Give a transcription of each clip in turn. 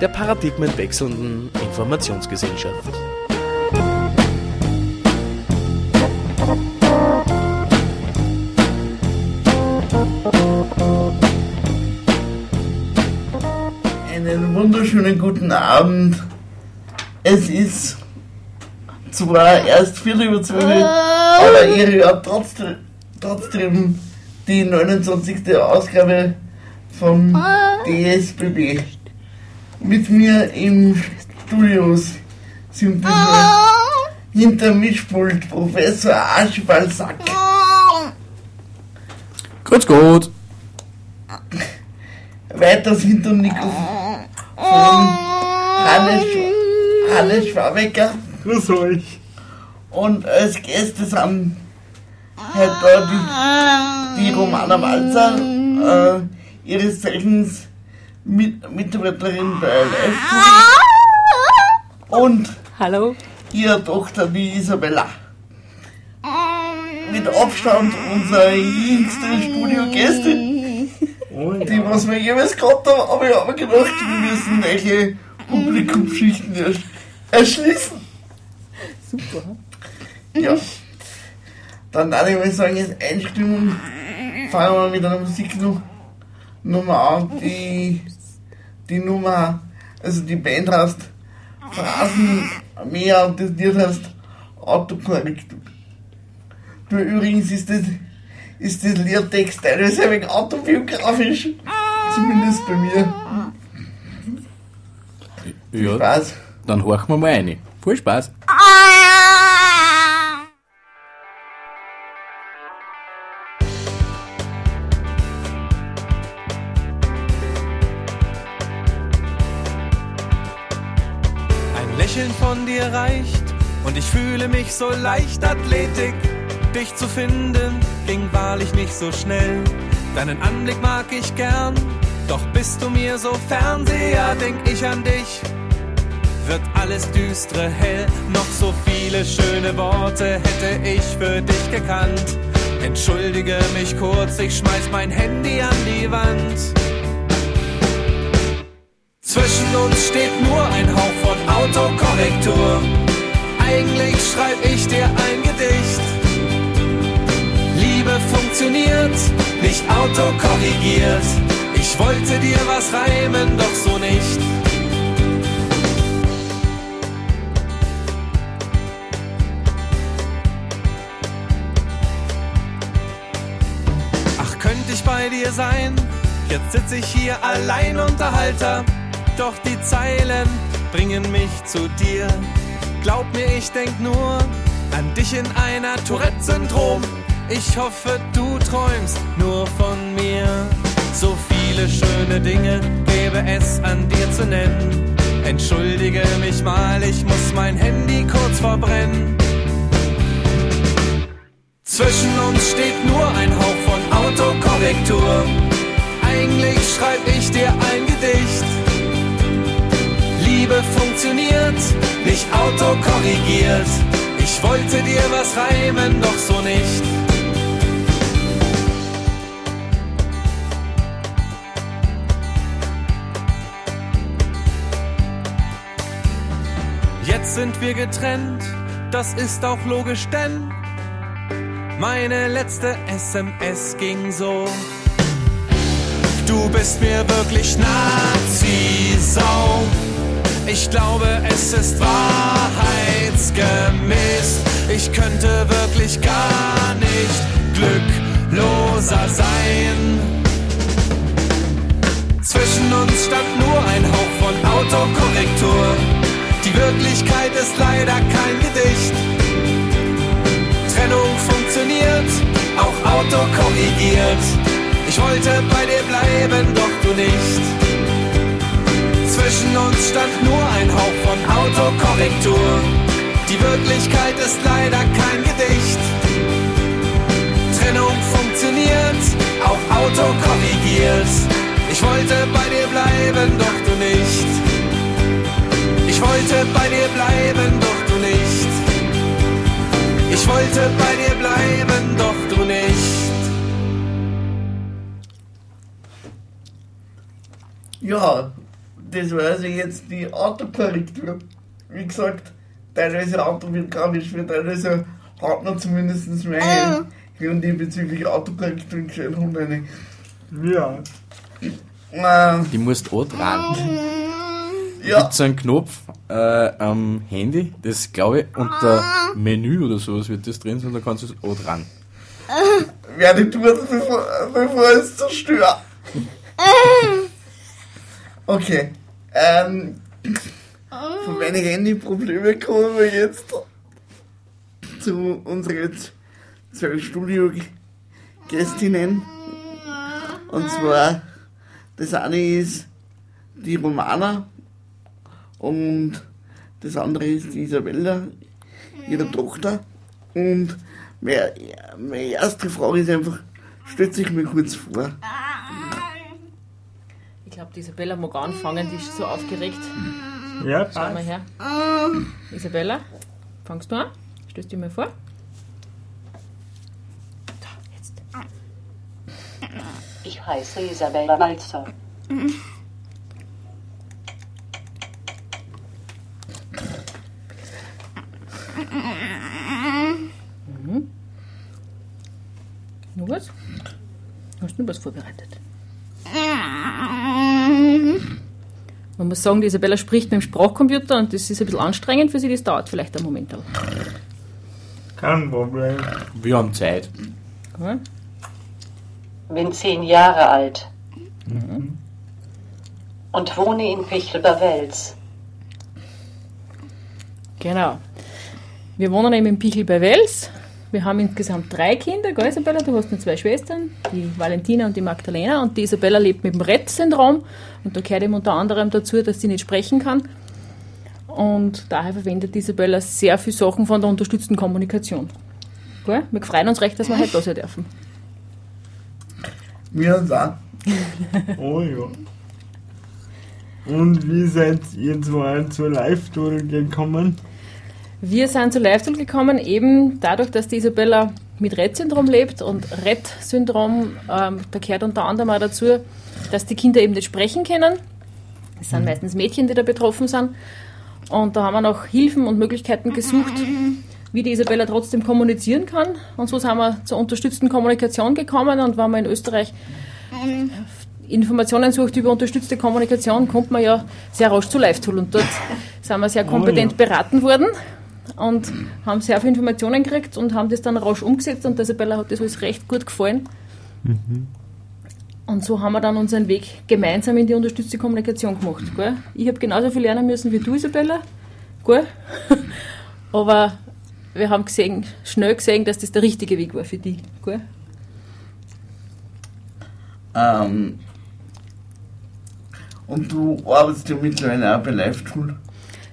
der paradigmenwechselnden Informationsgesellschaft. Einen wunderschönen guten Abend. Es ist zwar erst Viertel über zwölf, aber ihr hört trotzdem, trotzdem die 29. Ausgabe vom DSBB. Mit mir im Studios sind wir hinter Mischpult Professor Archibald Sack, Gut, gut. weiters hinter dem Mikrofon Hannes, Hannes Schwabecker. Grüß euch. Und als Gäste sind halt die, die Romana Walzer, äh, ihres Zeichens mit, Mitarbeiterin bei live und Hallo. ihre Tochter, die Isabella. Mit Abstand unsere jüngste Studiogästin, Oh die was wir jeweils gehabt haben, aber ich habe mir gedacht, wir müssen welche Publikumschichten ersch erschließen. Super. Ja. Dann darf ich mal sagen, jetzt Einstimmung. Fangen wir mit einer Musiknummer an. Die, die Nummer, also die Band heißt Phrasen mehr und das Lied heißt Autokorrektur. Du, übrigens ist das, ist das Liedtext teilweise ein wenig autobiografisch. Zumindest bei mir. Ja, Spaß. dann horchen wir mal rein. Viel Spaß. Ich fühle mich so leicht Athletik. Dich zu finden ging wahrlich nicht so schnell. Deinen Anblick mag ich gern, doch bist du mir so Fernseher, denk ich an dich. Wird alles düstre hell, noch so viele schöne Worte hätte ich für dich gekannt. Entschuldige mich kurz, ich schmeiß mein Handy an die Wand. Zwischen uns steht nur ein Hauch von Autokorrektur. Eigentlich schreib ich dir ein Gedicht. Liebe funktioniert, nicht autokorrigiert. Ich wollte dir was reimen, doch so nicht. Ach, könnte ich bei dir sein? Jetzt sitz ich hier allein Unterhalter. Doch die Zeilen bringen mich zu dir. Glaub mir, ich denk nur an dich in einer Tourette-Syndrom. Ich hoffe, du träumst nur von mir. So viele schöne Dinge gäbe es an dir zu nennen. Entschuldige mich mal, ich muss mein Handy kurz verbrennen. Zwischen uns steht nur ein Hauch von Autokorrektur. Eigentlich schreib ich dir ein Gedicht. Liebe funktioniert, nicht autokorrigiert. Ich wollte dir was reimen, doch so nicht. Jetzt sind wir getrennt, das ist auch logisch, denn meine letzte SMS ging so. Du bist mir wirklich Nazi-Sau. Ich glaube, es ist wahrheitsgemäß. Ich könnte wirklich gar nicht glückloser sein. Zwischen uns stand nur ein Hauch von Autokorrektur. Die Wirklichkeit ist leider kein Gedicht. Trennung funktioniert, auch autokorrigiert. Ich wollte bei dir bleiben, doch du nicht. Zwischen uns stand nur ein Hauch von Autokorrektur. Die Wirklichkeit ist leider kein Gedicht. Trennung funktioniert, auch Auto korrigiert. Ich wollte bei dir bleiben, doch du nicht. Ich wollte bei dir bleiben, doch du nicht. Ich wollte bei dir bleiben, doch du nicht. Ja, das war also jetzt die Autokorrektur. Wie gesagt, teilweise autobiografisch, für teilweise hat man zumindest meine Gründe bezüglich Autokorrektur gestellt und eine. Ja. Äh, Die musst du auch dran. ja, Gibt so einen Knopf äh, am Handy, das glaube ich unter Menü oder sowas wird das drin sein, da kannst du es auch dran. werde ich tun, bevor, bevor ich es zerstöre. Okay. Ähm, von meinen Handyproblemen kommen wir jetzt zu unseren zwei Studio-Gästinnen. Und zwar, das eine ist die Romana und das andere ist die Isabella, ihre Tochter. Und meine, meine erste Frage ist einfach, stellt sich mir kurz vor. Ich glaube, die Isabella mag anfangen, die ist so aufgeregt. Ja, Schau mal her. Isabella, fangst du an? Stellst du dir mal vor? Da, jetzt. Ich heiße Isabella Walzer. Nur was? Hast du nur was vorbereitet? Man muss sagen, die Isabella spricht mit dem Sprachcomputer und das ist ein bisschen anstrengend für sie, das dauert vielleicht einen Moment. Aber. Kein Problem. Wir haben Zeit. Ja. Bin zehn Jahre alt. Und wohne in Pichelberwels. Genau. Wir wohnen eben in Pichel bei Wels. Wir haben insgesamt drei Kinder, gell, Isabella? Du hast noch zwei Schwestern, die Valentina und die Magdalena. Und die Isabella lebt mit dem Rett-Syndrom. Und da gehört eben unter anderem dazu, dass sie nicht sprechen kann. Und daher verwendet Isabella sehr viele Sachen von der unterstützten Kommunikation. Gell? Wir freuen uns recht, dass wir heute da sein dürfen. Wir auch. Oh ja. Und wie seid ihr zwei zur Live-Tour gekommen? Wir sind zu live gekommen, eben dadurch, dass die Isabella mit Rett-Syndrom lebt. Und Rett-Syndrom, ähm, da gehört unter anderem auch dazu, dass die Kinder eben nicht sprechen können. Es sind meistens Mädchen, die da betroffen sind. Und da haben wir noch Hilfen und Möglichkeiten gesucht, wie die Isabella trotzdem kommunizieren kann. Und so sind wir zur unterstützten Kommunikation gekommen. Und wenn man in Österreich Informationen sucht über unterstützte Kommunikation, kommt man ja sehr rasch zu Live-Tool. Und dort sind wir sehr kompetent beraten worden und haben sehr viele Informationen gekriegt und haben das dann rasch umgesetzt. Und der Isabella hat das alles recht gut gefallen. Und so haben wir dann unseren Weg gemeinsam in die unterstützte Kommunikation gemacht. Gell? Ich habe genauso viel lernen müssen wie du, Isabella. Gell? Aber wir haben gesehen, schnell gesehen, dass das der richtige Weg war für dich. Gell? Ähm, und du arbeitest ja mittlerweile auch bei Live-Tool.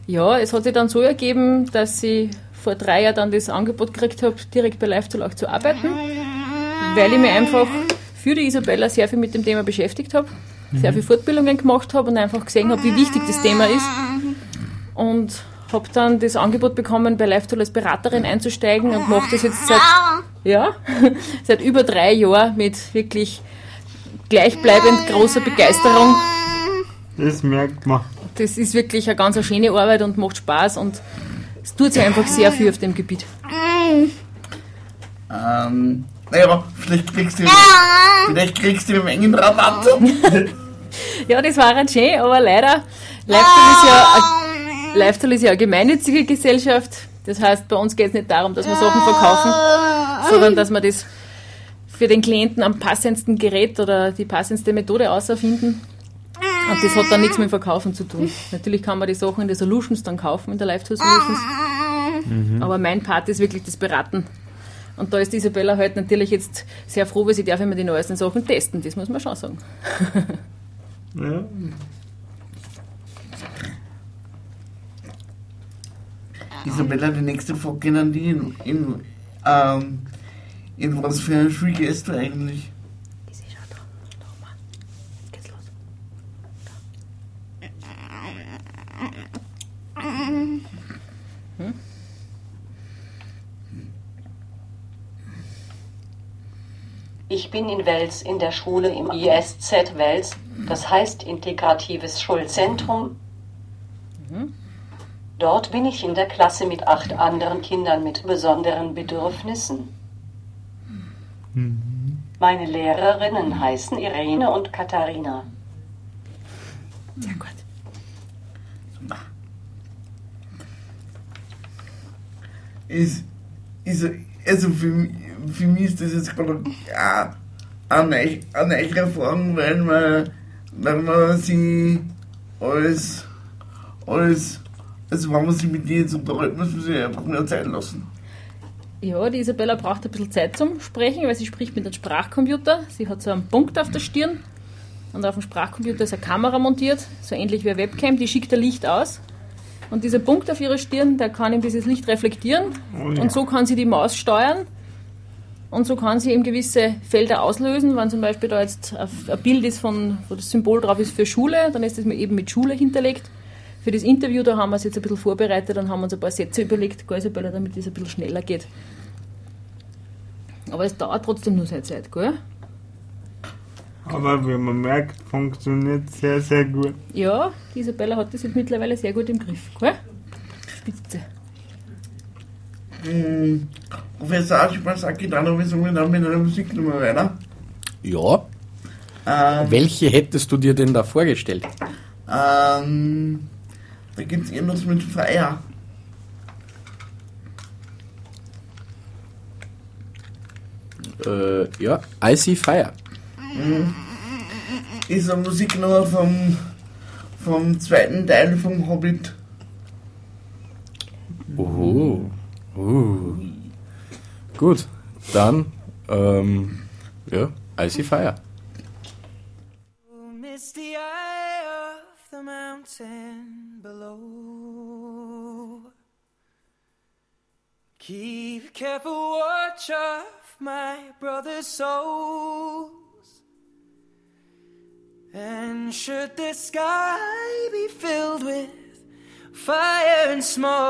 Ja, es hat sich dann so ergeben, dass ich vor drei Jahren dann das Angebot gekriegt habe, direkt bei LiveTool auch zu arbeiten, weil ich mich einfach für die Isabella sehr viel mit dem Thema beschäftigt habe, sehr viele Fortbildungen gemacht habe und einfach gesehen habe, wie wichtig das Thema ist. Und habe dann das Angebot bekommen, bei LiveTool als Beraterin einzusteigen und mache das jetzt seit, ja, seit über drei Jahren mit wirklich gleichbleibend großer Begeisterung Das merkt man. Das ist wirklich eine ganz eine schöne Arbeit und macht Spaß und es tut sich einfach sehr viel auf dem Gebiet. Ähm, naja, vielleicht kriegst du, vielleicht kriegst du einen engen Rabatt. Ja, das war halt schön, aber leider, LiveTool ist ja, ein- LiveTool ist ja eine gemeinnützige Gesellschaft. Das heißt, bei uns geht es nicht darum, dass wir Sachen verkaufen, sondern dass wir das für den Klienten am passendsten Gerät oder die passendste Methode auserfinden. Und das hat dann nichts mit Verkaufen zu tun. Natürlich kann man die Sachen in der Solutions dann kaufen, in der Lifestyle Solutions. Mhm. Aber mein Part ist wirklich das Beraten. Und da ist Isabella heute halt natürlich jetzt sehr froh, weil sie darf immer die neuesten Sachen testen. Das muss man schon sagen. ja. Isabella, die nächste Frage an die in, in, ähm, in was für ein Schule gehst du eigentlich? Ich bin in Wels in der Schule im ISZ Wels, das heißt Integratives Schulzentrum. Dort bin ich in der Klasse mit acht anderen Kindern mit besonderen Bedürfnissen. Meine Lehrerinnen heißen Irene und Katharina. Sehr gut. Ist, ist, also für, mich- für mich ist das jetzt gerade ja, eine, eine neue Erfahrung, weil man, weil man sich alles, alles, also wenn man sich mit dir jetzt unterhalten, muss man sich einfach mehr Zeit lassen. Ja, die Isabella braucht ein bisschen Zeit zum Sprechen, weil sie spricht mit einem Sprachcomputer. Sie hat so einen Punkt auf der Stirn und auf dem Sprachcomputer ist eine Kamera montiert, so ähnlich wie eine Webcam, die schickt ein Licht aus. Und dieser Punkt auf ihrer Stirn, der kann eben dieses Licht reflektieren Oh ja. und so kann sie die Maus steuern und so kann sie eben gewisse Felder auslösen. Wenn zum Beispiel da jetzt ein Bild ist, von, wo das Symbol drauf ist für Schule, dann ist das eben mit Schule hinterlegt. Für das Interview, da haben wir es jetzt ein bisschen vorbereitet und haben uns ein paar Sätze überlegt, Isabella, damit es ein bisschen schneller geht. Aber es dauert trotzdem nur seine Zeit, gell? Aber wie man merkt, funktioniert sehr, sehr gut. Ja, die Isabella hat das jetzt mittlerweile sehr gut im Griff, gell? Spitze. Professor Aschmann sagt dann, wir sagen dann mit einer Musiknummer weiter. Ja. Ähm, Welche hättest du dir denn da vorgestellt? ähm, da gibt es irgendwas mit Feier. Äh, ja, I See Fire. Ist eine Musiknummer vom, vom zweiten Teil vom Hobbit. Oho. Uh. Gut, dann, ähm, ja, I See Fire. Misty eye of the mountain below. Keep careful watch of my brother's souls. And should the sky be filled with fire and smoke,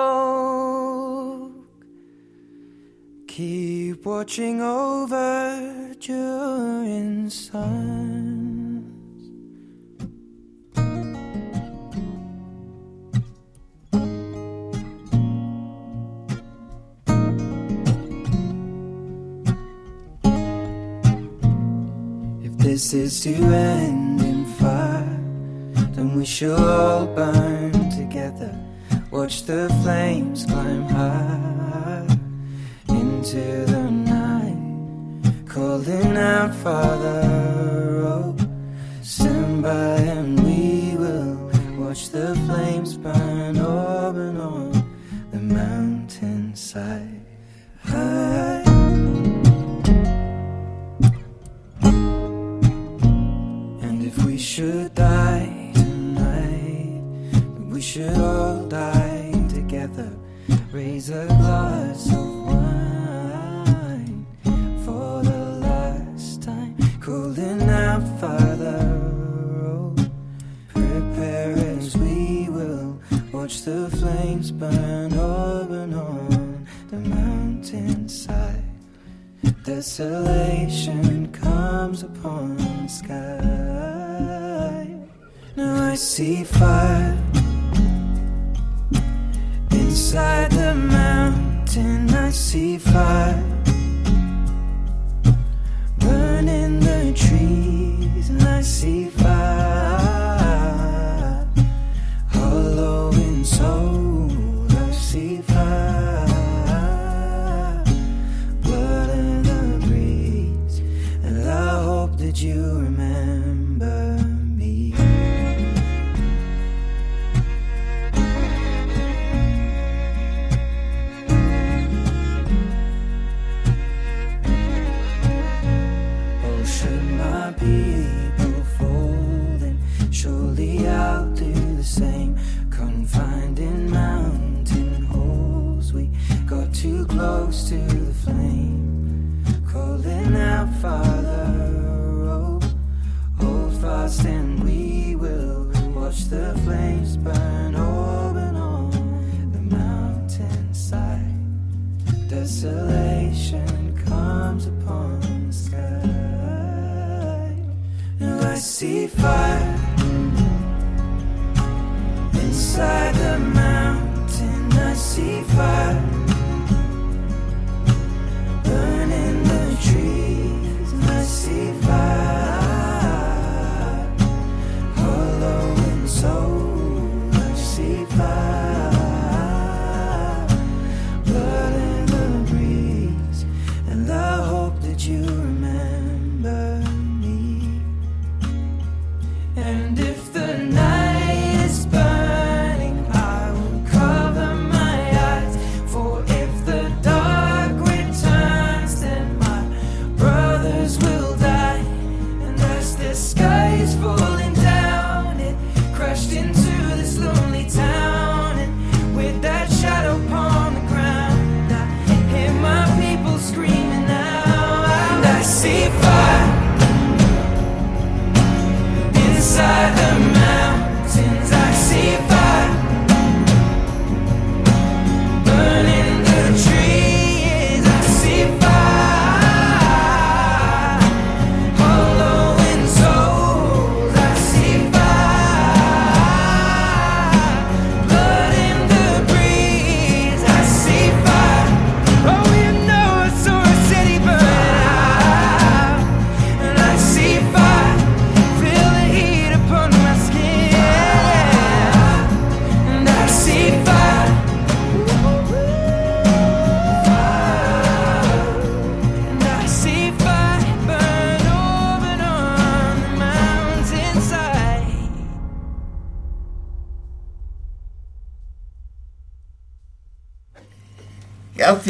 keep watching over during suns. If this is to end in fire, then we shall all burn together. Watch the flames climb high into the night, calling out, Father,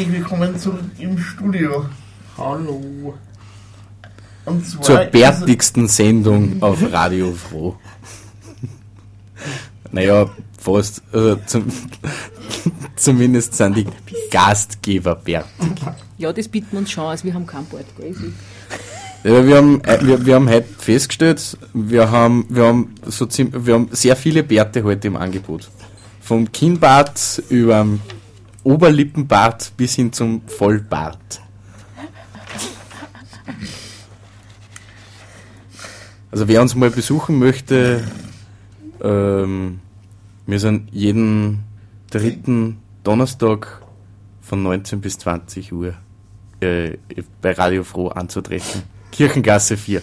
Herzlich willkommen zurück im Studio. Hallo. Und zwar Zur bärtigsten Sendung auf Radio Froh. Naja, fast. Also zum, zumindest sind die Gastgeber bärtig. Ja, das bieten wir uns schon aus. Wir haben kein Bord. Ist- Ja, wir, haben, äh, wir, wir haben heute festgestellt, wir haben, wir, haben so ziemlich, wir haben sehr viele Bärte heute im Angebot. Vom Kinnbart über Oberlippenbart bis hin zum Vollbart. Also wer uns mal besuchen möchte, ähm, wir sind jeden dritten Donnerstag von 19 bis 20 Uhr äh, bei Radio Froh anzutreffen. Kirchengasse 4.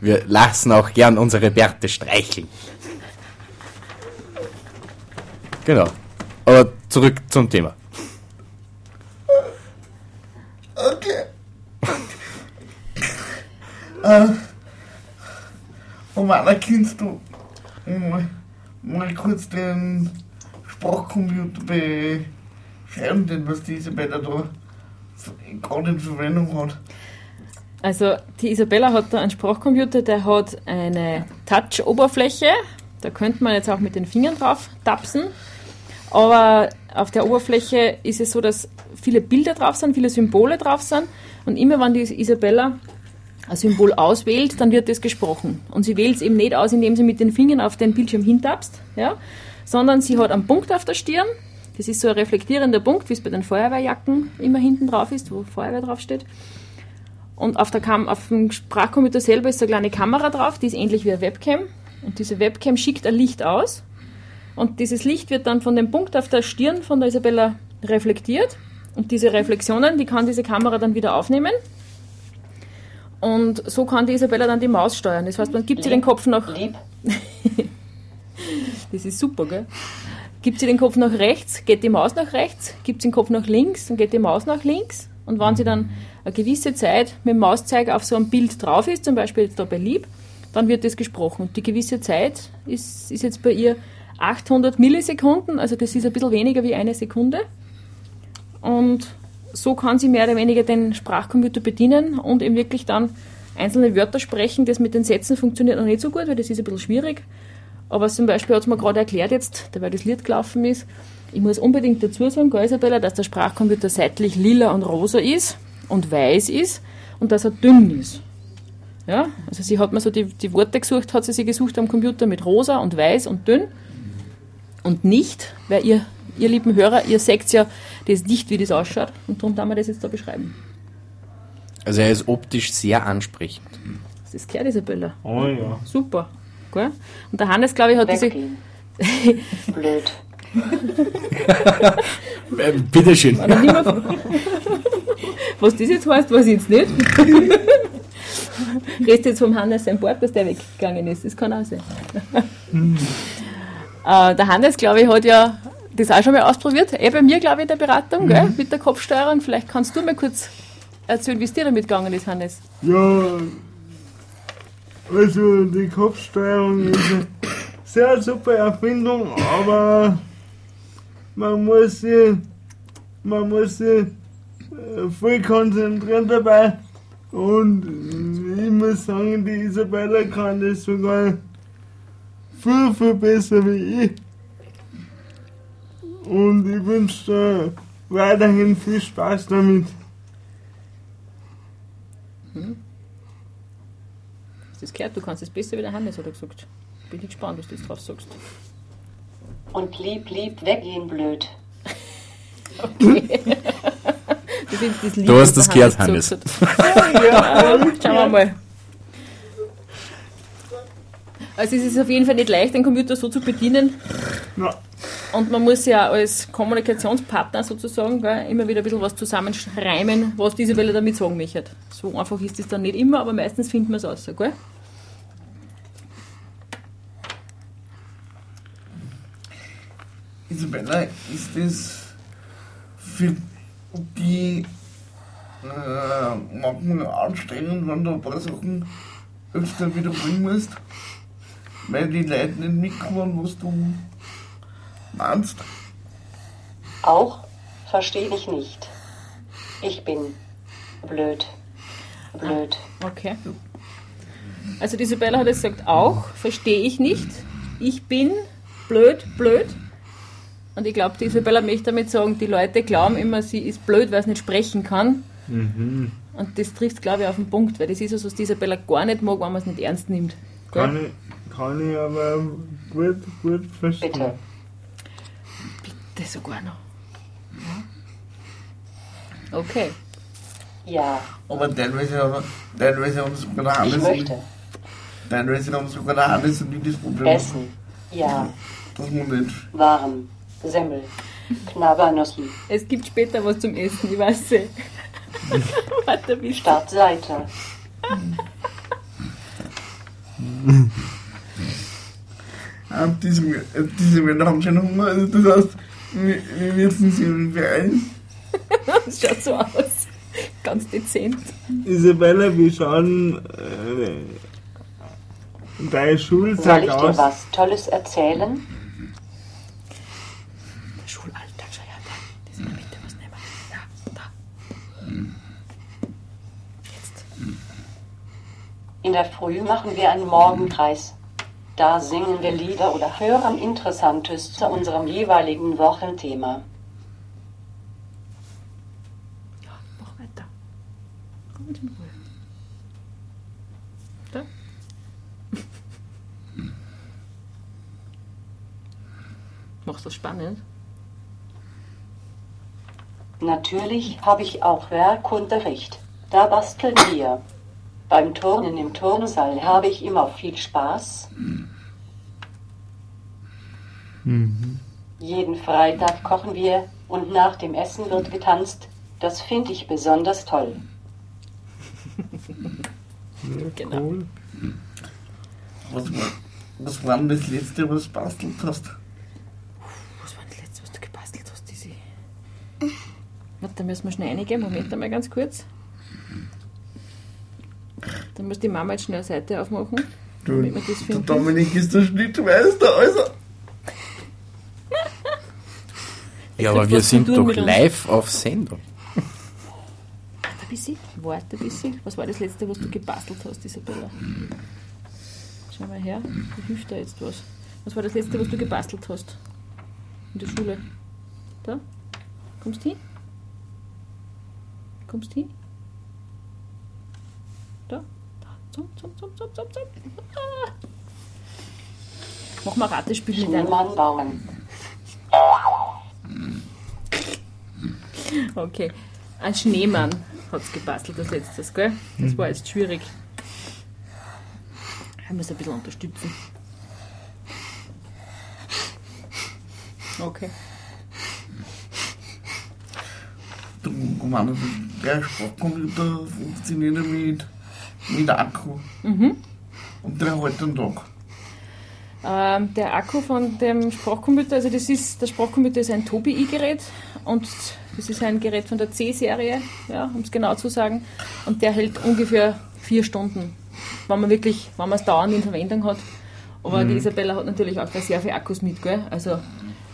Wir lassen auch gern unsere Bärte streicheln. Genau. Aber zurück zum Thema. Okay. äh, Romana, kannst du mal, mal kurz den Sprachcomputer beschreiben, denn was die Isabella da gerade in Verwendung hat? Also die Isabella hat da einen Sprachcomputer, der hat eine Touch-Oberfläche. Da könnte man jetzt auch mit den Fingern drauf tapsen. Aber auf der Oberfläche ist es so, dass viele Bilder drauf sind, viele Symbole drauf sind. Und immer wenn die Isabella ein Symbol auswählt, dann wird das gesprochen. Und sie wählt es eben nicht aus, indem sie mit den Fingern auf den Bildschirm hintapst, ja? sondern sie hat einen Punkt auf der Stirn. Das ist so ein reflektierender Punkt, wie es bei den Feuerwehrjacken immer hinten drauf ist, wo Feuerwehr draufsteht. Und auf, der Kam auf dem Sprachcomputer selber ist so eine kleine Kamera drauf, die ist ähnlich wie eine Webcam. Und diese Webcam schickt ein Licht aus. Und dieses Licht wird dann von dem Punkt auf der Stirn von der Isabella reflektiert. Und diese Reflexionen, die kann diese Kamera dann wieder aufnehmen. Und so kann die Isabella dann die Maus steuern. Das heißt, man gibt sie den Kopf nach. Lieb, Das ist super, gell? Gibt sie den Kopf nach rechts, geht die Maus nach rechts, gibt sie den Kopf nach links, dann geht die Maus nach links. Und wenn sie dann eine gewisse Zeit mit dem Mauszeiger auf so einem Bild drauf ist, zum Beispiel jetzt da bei Lieb, dann wird das gesprochen. Und die gewisse Zeit ist, ist jetzt bei ihr 800 Millisekunden, also das ist ein bisschen weniger wie eine Sekunde. Und so kann sie mehr oder weniger den Sprachcomputer bedienen und eben wirklich dann einzelne Wörter sprechen. Das mit den Sätzen funktioniert noch nicht so gut, weil das ist ein bisschen schwierig. Aber zum Beispiel hat es mir gerade erklärt jetzt, weil das Lied gelaufen ist, ich muss unbedingt dazu sagen, gell, Isabella, dass der Sprachcomputer seitlich lila und rosa ist und weiß ist und dass er dünn ist. Ja, also sie hat mir so die, die Worte gesucht, hat sie sie gesucht am Computer mit rosa und weiß und dünn und nicht, weil ihr, ihr lieben Hörer, ihr seht ja das nicht, wie das ausschaut und darum darf man das jetzt da beschreiben. Also er ist optisch sehr ansprechend. Hast du das gehört, Isabella? Oh ja. Super. Gell? Und der Hannes, glaube ich, hat diese. Blöd. Äh, bitteschön. Was das jetzt heißt, weiß ich jetzt nicht. Redest du jetzt vom Hannes sein Bord, dass der weggegangen ist? Das kann auch sein. Äh, der Hannes, glaube ich, hat ja das auch schon mal ausprobiert. Eh bei mir, glaube ich, in der Beratung, gell? mit der Kopfsteuerung. Vielleicht kannst du mal kurz erzählen, wie es dir damit gegangen ist, Hannes. Ja, also die Kopfsteuerung ist eine sehr super Erfindung, aber man muss sich, man muss sich äh, voll konzentrieren dabei. Und ich muss sagen, die Isabella kann das sogar viel, viel besser wie ich. Und ich wünsche dir weiterhin viel Spaß damit. Hast du das gehört? Du kannst es besser wie der Hannes, hat er gesagt. Bin ich gespannt, was du jetzt drauf sagst. Und lieb, lieb, weggehen, blöd. Das ist das Lied, Du hast das gehört, Hannes. hat. ja, schauen wir mal. Also es ist auf jeden Fall nicht leicht, den Computer so zu bedienen. Ja. Und man muss ja als Kommunikationspartner sozusagen gell, immer wieder ein bisschen was zusammenreimen, was diese Welle damit sagen möchte. So einfach ist es dann nicht immer, aber meistens findet man es raus. Gell? Isabella, ist das für die äh, manchmal anstrengend, wenn du ein paar Sachen öfter wiederholen musst? Weil die Leute nicht mitkommen, was du meinst? Auch verstehe ich nicht. Ich bin blöd. Blöd. Okay. Also die Isabella hat jetzt gesagt, auch, verstehe ich nicht. Ich bin blöd, blöd. Und ich glaube, die Isabella möchte damit sagen, die Leute glauben immer, sie ist blöd, weil sie nicht sprechen kann. Und das trifft, glaube ich, auf den Punkt, weil das ist was, was die Isabella gar nicht mag, wenn man es nicht ernst nimmt. Kann ich, kann ich aber gut, gut verstehen. Bitte. Das sogar noch. Ja. Okay. Ja, Aber teilweise haben, teilweise haben sogar der ich Hannes und, möchte. teilweise haben sogar der Hannes und ich das Problem, Essen. Ja, man nicht warm. Semmel. Knabbernussen. Es gibt später was zum Essen, ich weiß es. Warte, bis Startseite. Ah, diese, äh, diese Männer haben schon Hunger, also das heißt, wir, wir müssen sie beeilen. Das schaut so aus. Ganz dezent. Isabella, wie schauen äh, dein Soll Schultag ich dir aus? was Tolles erzählen? Der Schulalltag, schau her, da. Das in der Mitte was nehmen. Ja, da. Jetzt. In der Früh machen wir einen Morgenkreis. Da singen wir Lieder oder hören Interessantes zu unserem jeweiligen Wochenthema. Ja, mach weiter. Komm mit in Ruhe. Da. Machst du spannend? Natürlich habe ich auch Werkunterricht. Da basteln wir. Beim Turnen im Turnsaal habe ich immer viel Spaß. Jeden Freitag kochen wir und nach dem Essen wird getanzt. Das finde ich besonders toll. Genau. Cool. Was war, was war denn das letzte, was du bastelt hast? Was war das letzte, was du gebastelt hast, diese? Warte, da müssen wir schnell reingehen. Moment einmal ganz kurz. Dann muss die Mama jetzt schnell eine Seite aufmachen. Du, Damit wir das der. Dominik ist der Schnittmeister, also. Ja, aber wir sind doch uns. live auf Sendung. Warte ein bisschen. Warte ein bisschen. Was war das letzte, was du gebastelt hast, Isabella? Schau mal her. Wie hilft da jetzt was? Was war das letzte, was du gebastelt hast? In der Schule? Da? Kommst hin? Kommst hin? Da? Da. Zum, zum, zum, zum, zum, zum. Ah. Mach mal ein Ratespiel mit einem. Bauen. Okay. Ein Schneemann hat es gebastelt als letztes, gell? Das war jetzt schwierig. Ich muss ein bisschen unterstützen. Okay. Du, Mann, der Sprachcomputer funktioniert mit, mit Akku. Mhm. Und der hält den Tag. Ähm, der Akku von dem Sprachcomputer, also das ist, der Sprachcomputer ist ein Tobii-Gerät und das ist ein Gerät von der C-Serie, ja, um es genau zu sagen. Und der hält ungefähr vier Stunden, wenn man wirklich, wenn man es dauernd in Verwendung hat. Aber die Isabella hat natürlich auch da sehr viele Akkus mit, gell? Also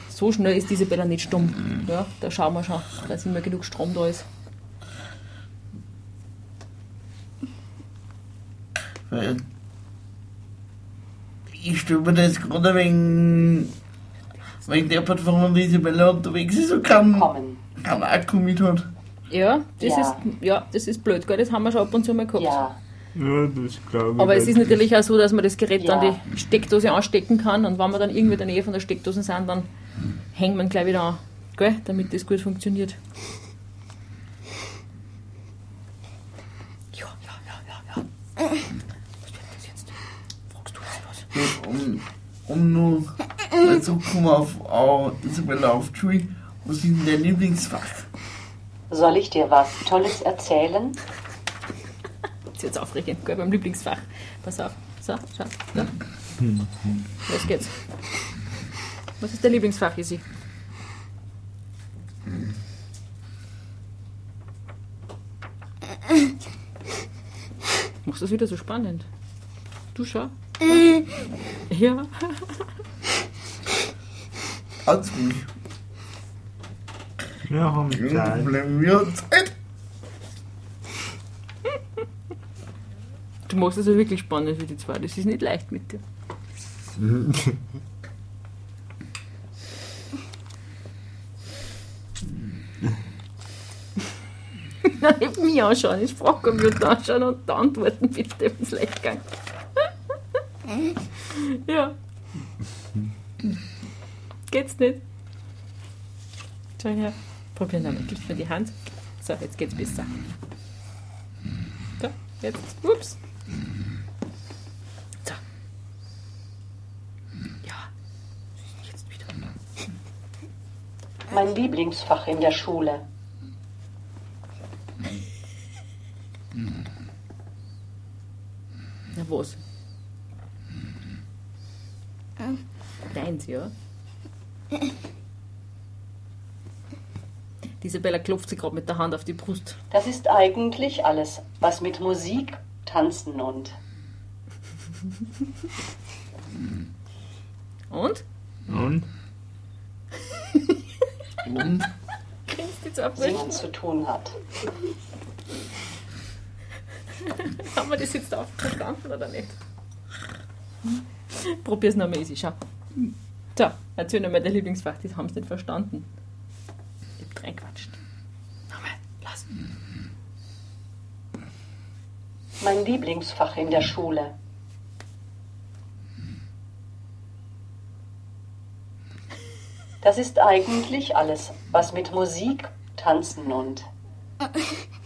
so schnell ist die Isabella nicht stumm. Ja, da schauen wir schon, dass immer genug Strom da ist. Ich stelle mir das gerade wegen, wegen der wenn die Isabella unterwegs ist und keinen Kommen. Kein Akku mit hat. Ja, das Ja. ist ja, das ist blöd, gell? Das haben wir schon ab und zu mal gehabt. Ja, Ja, das glaube ich. Aber es ist natürlich auch so, dass man das Gerät Ja. an die Steckdose anstecken kann und wenn wir dann irgendwie in der Nähe von der Steckdose sind, dann hängt man gleich wieder an, gell? damit das gut funktioniert. Ja, ja, ja, ja, ja. Was wird das jetzt? Fragst du jetzt was? Um, um nur zurückzukommen auf, auf Isabella auf Tree. Was ist denn dein Lieblingsfach? soll ich dir was Tolles erzählen? Das ist jetzt aufregend, gell? beim Lieblingsfach. Pass auf. So, schau. So. Los geht's. Was ist dein Lieblingsfach, Isi? Machst du das wieder so spannend? Du schau. Ja. Ganz ruhig. Wir haben Kein Zeit. Problem, wir haben Zeit. Du machst das ja wirklich spannend für die zwei. Das ist nicht leicht mit dir. Nein, nicht mich anschauen, ich Sprachcomputer anschauen und antworten bitte, wenn es leicht geht. ja. Geht's nicht? Schau her. Probieren wir mal. Gibst mir die Hand. So, jetzt geht's besser. So, jetzt. Ups. So. Ja. Jetzt wieder. Mein Lieblingsfach in der Schule. Na was? Deins, ja. Isabella klopft sich gerade mit der Hand auf die Brust. Das ist eigentlich alles, was mit Musik, Tanzen und Und? Und? Und Grinst jetzt ab. Singen zu tun hat. Haben wir das jetzt auch verstanden oder nicht? Probier's nochmal easy, schau. So, erzähl nochmal dein Lieblingsfach, das haben sie nicht verstanden. Reinquatscht. Nochmal, lass. Mein Lieblingsfach in der Schule. Das ist eigentlich alles, was mit Musik, Tanzen Und?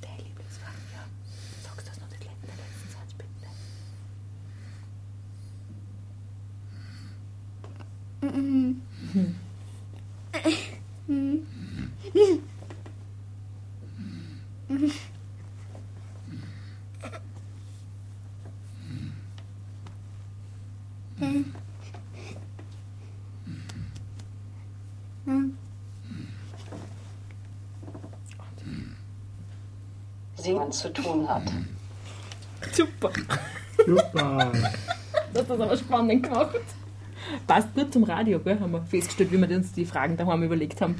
Dein Lieblingsfach, ja. Sagst du das noch den letzten, den letzten Satz, bitte? Singen zu tun hat. Super. Super. Das aber spannend gemacht. Passt gut zum Radio, gell? Haben wir festgestellt, wie wir uns die Fragen daheim überlegt haben.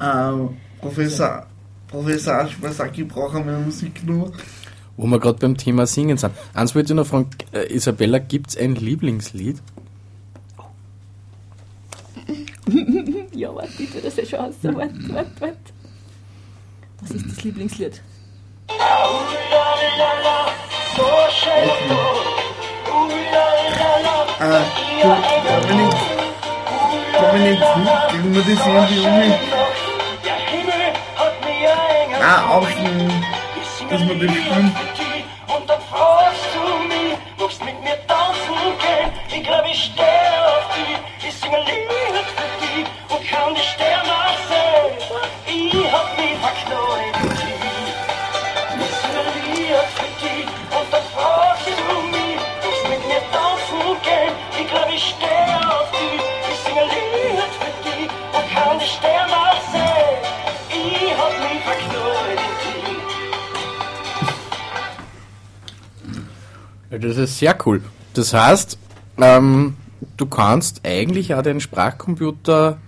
ähm, Professor, Professor Aschmasaki brauchen wir Musik nur. Wo wir gerade beim Thema Singen sind. Eins wollte ich noch fragen, äh, Isabella, gibt es ein Lieblingslied? Ja, warte, bitte, das ist schon aus. Warte, warte, warte. Was ist das Lieblingslied? Du, Dominik, Dominik, geben wir das irgendwie um? Ah, außen, dass wir das spielen. Und dann fragst du mich, magst mit mir tanzen gehen? Ich glaub, ich stehe Das ist sehr cool. Das heißt, ähm, du kannst eigentlich auch den Sprachcomputer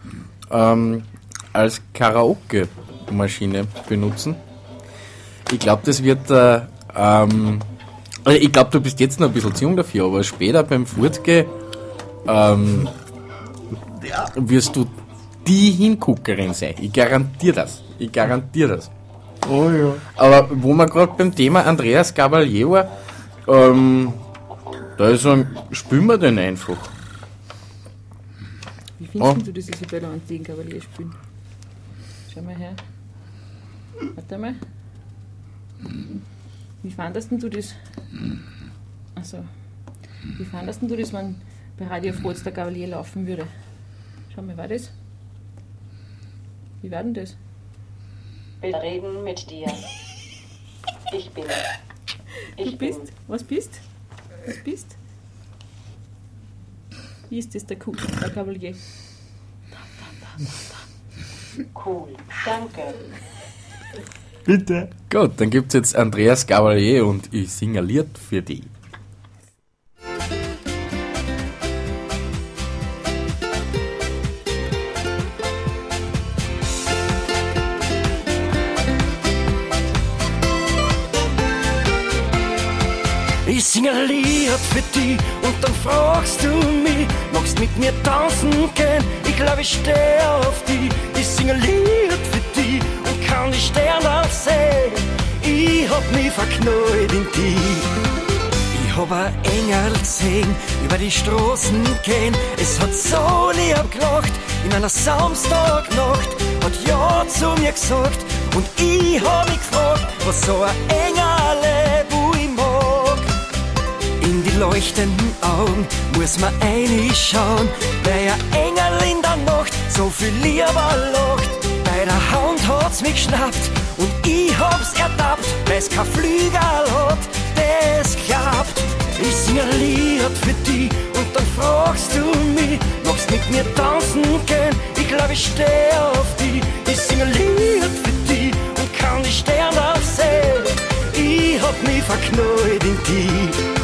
ähm, als Karaoke-Maschine benutzen. Ich glaube, das wird, äh, ähm, also ich glaube, du bist jetzt noch ein bisschen zu jung dafür, aber später beim Furtge ähm, wirst du die Hinguckerin sein. Ich garantiere das. Ich garantiere das. Oh ja. Aber wo wir gerade beim Thema Andreas Gabalier war, ähm, da ist ein, spielen wir den einfach. Wie findest Oh. du das Isabella und den Kavalier spielen? Schau mal her. Warte mal. Wie fandest du das? Achso. Wie fandest du das, wenn bei Radio Froz der Kavalier laufen würde? Schau mal, war das? Wie war denn das? Will reden mit dir. Ich bin. Du bist? Was bist? Was bist? Wie ist das der Kuh, der Kavalier? Cool. Danke. Bitte. Gut, dann gibt's jetzt Andreas Gabalier und ich singe ein Lied für die. Ich sing ein Lied für dich und dann fragst du mich, magst mit mir tanzen gehen? Ich glaub, ich steh auf dich. Ich sing ein Lied für dich und kann die Sterne sehen. Ich hab mich verknallt in dich. Ich hab ein Engel gesehen, über die Straßen gehen. Es hat so lieb gelacht, in einer Samstagnacht. Hat Ja zu mir gesagt und ich hab mich gefragt, was so ein Engel, leuchtenden Augen muss man reinschauen, weil ein Engel in der Nacht so viel lieber lacht. Bei der Hand hat's mich geschnappt und ich hab's ertappt, weil's kein Flügel hat, das klappt. Ich sing ein Lied für dich und dann fragst du mich, magst mit mir tanzen gehen? Ich glaub, ich steh auf dich. Ich sing ein Lied für dich und kann die Sterne sehen. Ich hab mich verknallt in dich.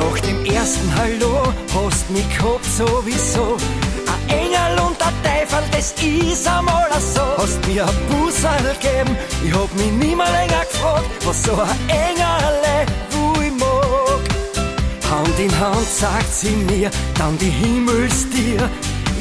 Nach dem ersten Hallo hast mich gehabt sowieso. Ein Engel und ein Teufel, das ist einmal so. Hast mir ein Busserl gegeben, ich hab mich nie mehr länger gefragt, was so ein Engel, wo ich mag. Hand in Hand sagt sie mir, dann die Himmelstier.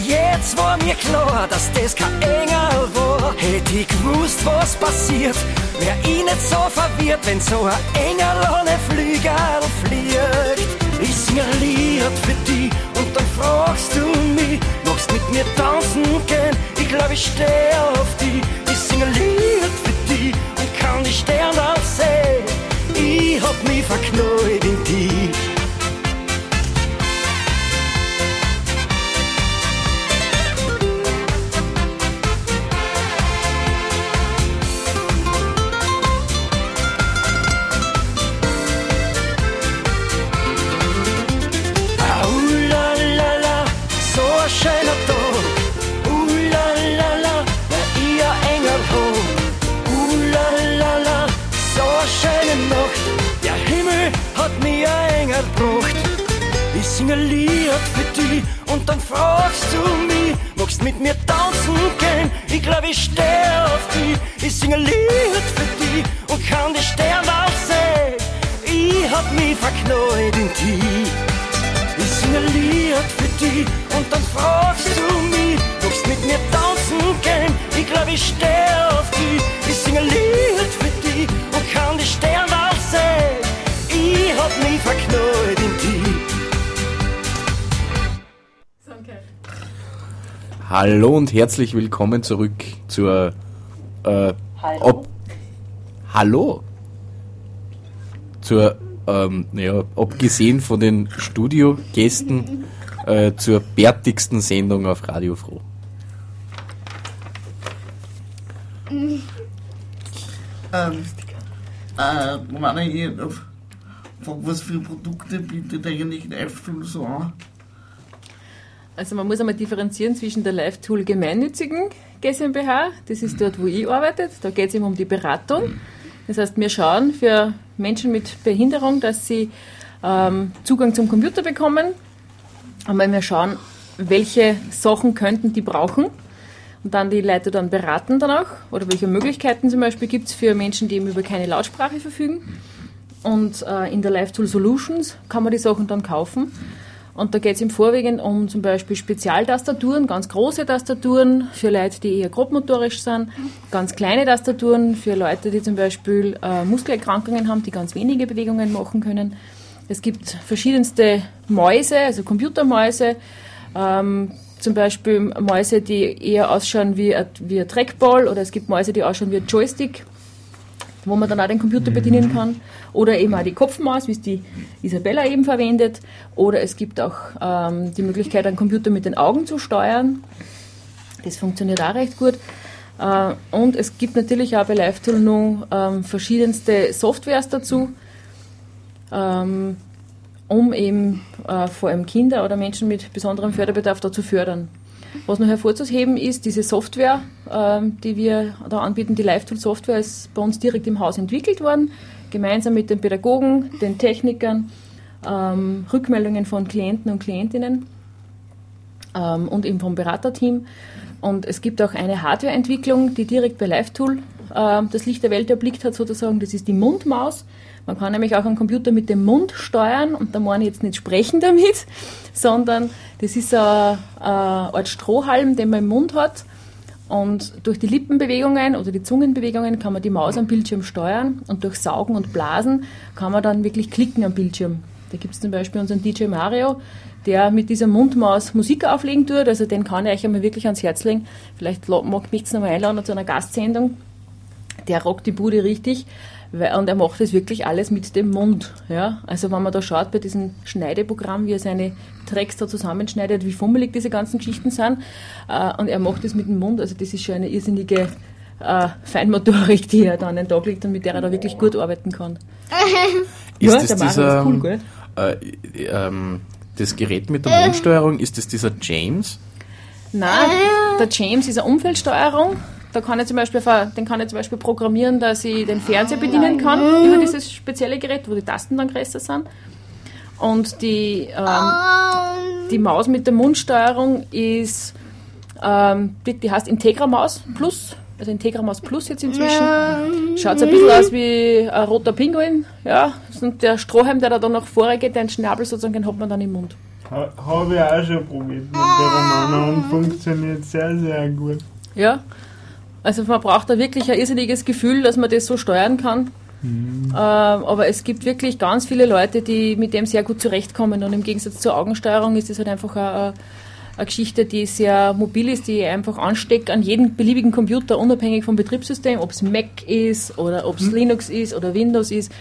Jetzt war mir klar, dass das kein Engel war. Hätte ich gewusst, was passiert, wär ich nicht so verwirrt, wenn so ein Engel ohne Flügel fliegt. Ich sing ein Lied für dich und dann fragst du mich, magst mit mir tanzen gehen? Ich glaub, ich steh auf dich. Ich sing ein Lied für dich und kann die Sterne sehen. Ich hab mich verknallt in dich. Gebracht. Ich sing ein Lied für dich und dann fragst du mich, magst mit mir tanzen gehen? Ich glaub, ich steh auf dich. Ich sing ein Lied für dich und kann die Sterne sehen. Ich hab mich verknallt in dich. Ich sing ein Lied für dich und dann fragst du mich, magst mit mir tanzen gehen? Ich glaub, ich steh noch in Hallo und herzlich willkommen zurück zur. Äh, Hallo. Ob, Hallo. Zur, ähm, ja, abgesehen von den Studiogästen, äh, zur bärtigsten Sendung auf Radio Froh. Ähm, äh, Moment, ich, was für Produkte bietet eigentlich Live-Tool so an? Also man muss einmal differenzieren zwischen der Live-Tool gemeinnützigen GmbH, das ist dort, wo ich arbeite, da geht es eben um die Beratung. Das heißt, wir schauen für Menschen mit Behinderung, dass sie ähm, Zugang zum Computer bekommen. Einmal wir schauen, welche Sachen könnten die brauchen und dann die Leute dann beraten danach oder welche Möglichkeiten zum Beispiel gibt es für Menschen, die eben über keine Lautsprache verfügen. Und äh, in der Live-Tool Solutions kann man die Sachen dann kaufen. Und da geht es im Vorwiegend um zum Beispiel Spezialtastaturen, ganz große Tastaturen für Leute, die eher grobmotorisch sind, ganz kleine Tastaturen für Leute, die zum Beispiel äh, Muskelerkrankungen haben, die ganz wenige Bewegungen machen können. Es gibt verschiedenste Mäuse, also Computermäuse, ähm, zum Beispiel Mäuse, die eher ausschauen wie ein, wie ein Trackball oder es gibt Mäuse, die ausschauen wie ein Joystick wo man dann auch den Computer bedienen kann. Oder eben auch die Kopfmaus, wie es die Isabella eben verwendet. Oder es gibt auch ähm, die Möglichkeit, einen Computer mit den Augen zu steuern. Das funktioniert auch recht gut. Äh, und es gibt natürlich auch bei LiveTool noch ähm, verschiedenste Softwares dazu, ähm, um eben äh, vor allem Kinder oder Menschen mit besonderem Förderbedarf da zu fördern. Was noch hervorzuheben ist, diese Software, ähm, die wir da anbieten, die LiveTool-Software, ist bei uns direkt im Haus entwickelt worden, gemeinsam mit den Pädagogen, den Technikern, ähm, Rückmeldungen von Klienten und Klientinnen ähm, und eben vom Beraterteam. Und es gibt auch eine Hardwareentwicklung, die direkt bei LiveTool äh, das Licht der Welt erblickt hat, sozusagen. Das ist die Mundmaus. Man kann nämlich auch einen Computer mit dem Mund steuern und da meine ich jetzt nicht sprechen damit, sondern das ist ein, ein Art Strohhalm, den man im Mund hat. Und durch die Lippenbewegungen oder die Zungenbewegungen kann man die Maus am Bildschirm steuern und durch Saugen und Blasen kann man dann wirklich klicken am Bildschirm. Da gibt es zum Beispiel unseren DJ Mario, der mit dieser Mundmaus Musik auflegen tut. Also den kann ich euch einmal wirklich ans Herz legen. Vielleicht mag mich jetzt nochmal einladen zu einer Gastsendung. Der rockt die Bude richtig. Weil, und er macht das wirklich alles mit dem Mund. Ja? Also wenn man da schaut bei diesem Schneideprogramm, wie er seine Tracks da zusammenschneidet, wie fummelig diese ganzen Geschichten sind. Äh, und er macht das mit dem Mund. Also das ist schon eine irrsinnige äh, Feinmotorik, die er da an den Tag legt und mit der er da wirklich gut arbeiten kann. Ist Ja, das der dieser, ist cool, gell? äh, ähm, das Gerät mit der Mundsteuerung, ist das dieser James? Nein, der James ist eine Umfeldsteuerung. Da kann ich zum Beispiel, den kann ich zum Beispiel programmieren, dass ich den Fernseher bedienen kann über dieses spezielle Gerät, wo die Tasten dann größer sind. Und die, ähm, die Maus mit der Mundsteuerung ist, ähm, die, die heißt Integra Maus Plus, also Integra Maus Plus jetzt inzwischen. Schaut ein bisschen aus wie ein roter Pinguin, ja. Und der Strohhalm, der da dann nach vorne geht, den Schnabel sozusagen, den hat man dann im Mund. Ha, Habe ich auch schon probiert mit der Romana und funktioniert sehr, sehr gut. Ja. Also man braucht da wirklich ein irrsinniges Gefühl, dass man das so steuern kann. Ähm, aber es gibt wirklich ganz viele Leute, die mit dem sehr gut zurechtkommen. Und im Gegensatz zur Augensteuerung ist es halt einfach eine, eine Geschichte, die sehr mobil ist, die ich einfach ansteckt an jeden beliebigen Computer, unabhängig vom Betriebssystem, ob es Mac ist oder ob es Linux ist oder Windows ist.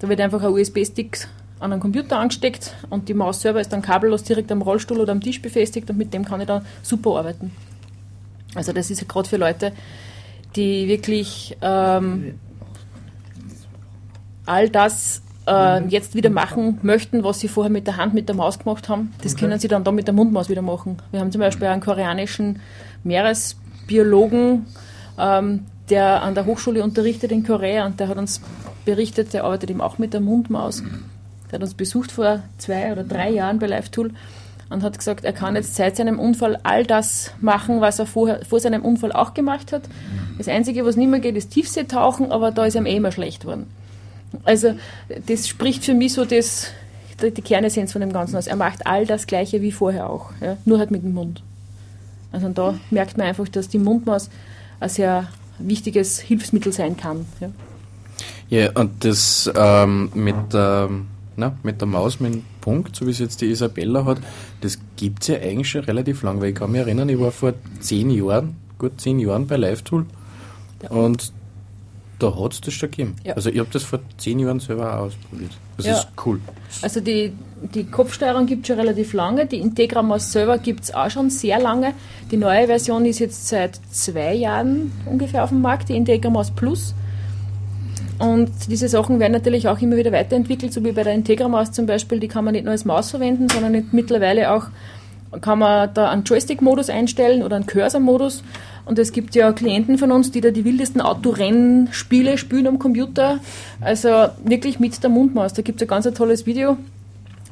Da wird einfach ein USB-Stick an einen Computer angesteckt und die Maus selber ist dann kabellos direkt am Rollstuhl oder am Tisch befestigt und mit dem kann ich dann super arbeiten. Also das ist ja gerade für Leute, die wirklich ähm, all das äh, jetzt wieder machen möchten, was sie vorher mit der Hand, mit der Maus gemacht haben. Das können sie dann da mit der Mundmaus wieder machen. Wir haben zum Beispiel einen koreanischen Meeresbiologen, ähm, der an der Hochschule unterrichtet in Korea und der hat uns berichtet, der arbeitet eben auch mit der Mundmaus. Der hat uns besucht vor zwei oder drei Jahren bei LiveTool und hat gesagt, er kann jetzt seit seinem Unfall all das machen, was er vorher, vor seinem Unfall auch gemacht hat. Das Einzige, was nicht mehr geht, ist Tiefseetauchen, aber da ist ihm eh immer schlecht worden. Also das spricht für mich so das, die Kernessenz von dem Ganzen aus. Er macht all das Gleiche wie vorher auch, ja? nur halt mit dem Mund. Also da merkt man einfach, dass die Mundmaus ein sehr wichtiges Hilfsmittel sein kann. Ja. Ja, und das ähm, mit, ähm, na, mit der Maus, mit, Punkt, so wie es jetzt die Isabella hat, das gibt es ja eigentlich schon relativ lang, weil ich kann mich erinnern, ich war vor zehn Jahren, gut zehn Jahren bei LiveTool und da hat es das schon gegeben. Ja. Also ich habe das vor zehn Jahren selber auch ausprobiert. Das Ja. ist cool. Also die, die Kopfsteuerung gibt es schon relativ lange, die Integra-Maus selber gibt es auch schon sehr lange. Die neue Version ist jetzt seit zwei Jahren ungefähr auf dem Markt, die Integra-Maus Plus. Und diese Sachen werden natürlich auch immer wieder weiterentwickelt, so wie bei der Integra-Maus zum Beispiel, die kann man nicht nur als Maus verwenden, sondern mittlerweile auch kann man da einen Joystick-Modus einstellen oder einen Cursor-Modus. Und es gibt ja Klienten von uns, die da die wildesten Autorennspiele spielen am Computer. Also wirklich mit der Mundmaus. Da gibt es ein ganz tolles Video,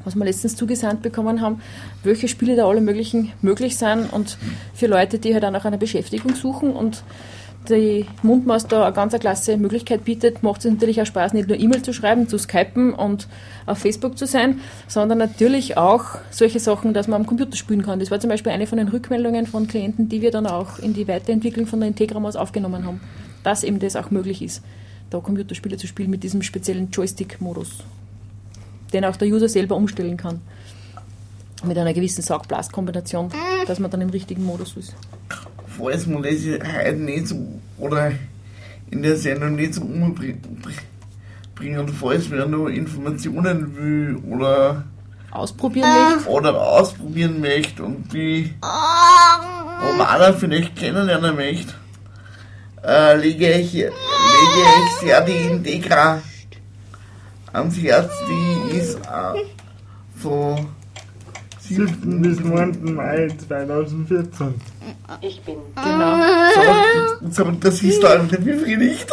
was wir letztens zugesandt bekommen haben, welche Spiele da alle möglichen möglich sind und für Leute, die halt auch nach einer Beschäftigung suchen und die Mundmaus da eine ganz klasse Möglichkeit bietet, macht es natürlich auch Spaß, nicht nur E-Mail zu schreiben, zu skypen und auf Facebook zu sein, sondern natürlich auch solche Sachen, dass man am Computer spielen kann. Das war zum Beispiel eine von den Rückmeldungen von Klienten, die wir dann auch in die Weiterentwicklung von der Integra-Maus aufgenommen haben, dass eben das auch möglich ist, da Computerspiele zu spielen mit diesem speziellen Joystick-Modus, den auch der User selber umstellen kann. Mit einer gewissen Saugblastkombination, dass man dann im richtigen Modus ist. Falls man das heute nicht so, oder in der Sendung nicht so umbringen, falls wer noch Informationen will oder, Ausprobieren möchte. oder ausprobieren möchte und die Romana vielleicht kennenlernen möchte, äh, lege ich, lege ich sehr die Integra ans Herz, die ist äh, von 7. bis 9. Mai 2014. Ich bin. Genau. so, so, das ist da einfach befriedigt.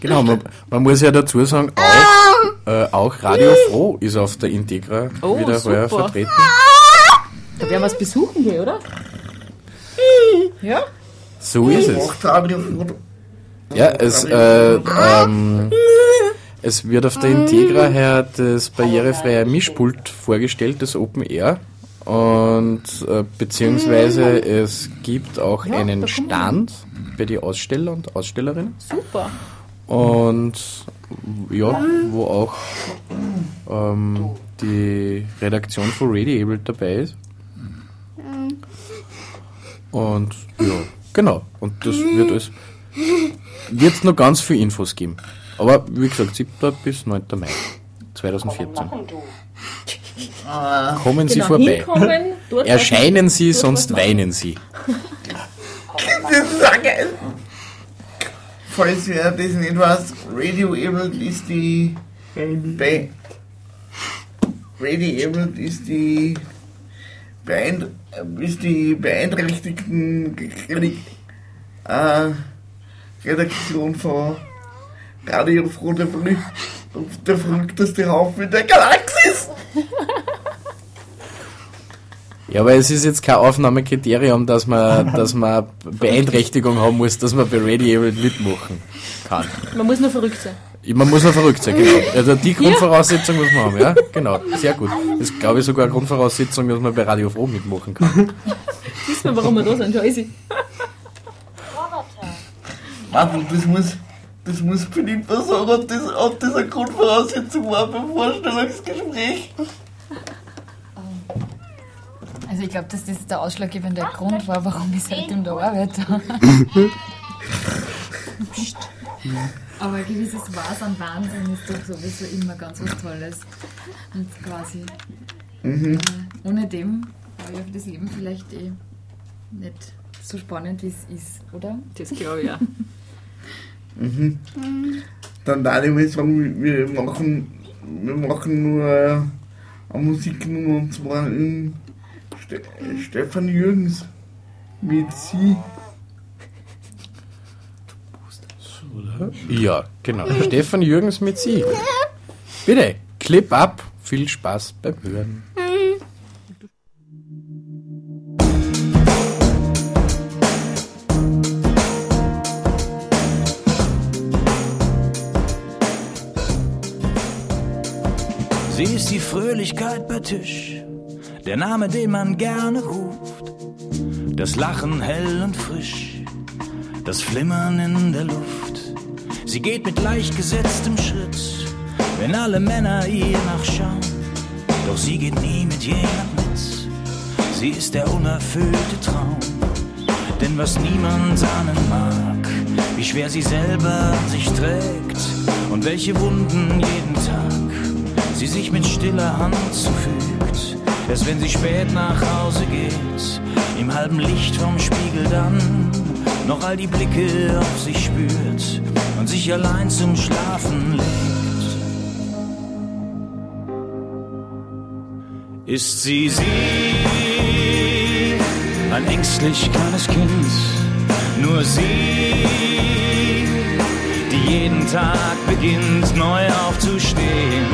Genau, man, man muss ja dazu sagen, auch, äh, auch Radio Froh ist auf der Integra Oh, wieder heuer super. vertreten. Da werden wir es besuchen gehen, oder? Ja? So ist es. Ja, es, äh, ähm, es wird auf der Integra her das barrierefreie Mischpult vorgestellt, das Open Air. Und äh, beziehungsweise es gibt auch Ja, einen Stand bei die Aussteller und Ausstellerinnen. Super. Und ja, wo auch ähm, die Redaktion von Radiable dabei ist. Und ja, genau. Und das wird es wird noch ganz viel Infos geben. Aber wie gesagt, 7. bis 9. Mai 2014. Machen du. Kommen Sie Genau, vorbei. Erscheinen Sie, sonst weinen Sie. Das ist auch geil. Falls wer das nicht weiß, Radio Able ist die Be Radio Able ist die beein ist die beeinträchtigten äh, Redaktion von Radio Froh der, Verrück der verrückteste Haufen der Galaxis. Ja, aber es ist jetzt kein Aufnahmekriterium, dass man, dass man Beeinträchtigung haben muss, dass man bei Radiable mitmachen kann. Man muss nur verrückt sein. Man muss noch verrückt sein, genau. Also die Grundvoraussetzung muss man haben, ja? Genau, sehr gut. Das ist, glaube ich, sogar eine Grundvoraussetzung, dass man bei Radio Froh mitmachen kann. Wissen wir, warum wir da sind, schau easy. Warte, das muss, das muss Philippa sagen, ob das, ob das eine Grundvoraussetzung war beim Vorstellungsgespräch. Also ich glaube, dass das der ausschlaggebende Grund war, warum ich seitdem da arbeite. Aber ein gewisses Maß an Wahnsinn ist doch sowieso immer ganz was Tolles. Und quasi äh, ohne dem war ja das Leben vielleicht eh nicht so spannend, wie es ist, oder? Das glaube ich ja. Dann darf ich mal sagen, wir machen, wir machen nur eine Musiknummer und zwar in Ste Stefan Jürgens mit Sie. Ja, genau. Stefan Jürgens mit Sie. Bitte, Clip ab. Viel Spaß beim Hören. Fröhlichkeit bei Tisch, der Name, den man gerne ruft. Das Lachen hell und frisch, das Flimmern in der Luft. Sie geht mit leicht gesetztem Schritt wenn alle Männer ihr nachschauen. Doch sie geht nie mit jemand mit. Sie ist der unerfüllte Traum. Denn was niemand ahnen mag, wie schwer sie selber sich trägt und welche Wunden jeden Tag sie sich mit stiller Hand zufügt. Erst wenn sie spät nach Hause geht, im halben Licht vom Spiegel dann noch all die Blicke auf sich spürt und sich allein zum Schlafen legt. Ist sie sie, ein ängstlich kleines Kind, nur sie, die jeden Tag beginnt neu aufzustehen,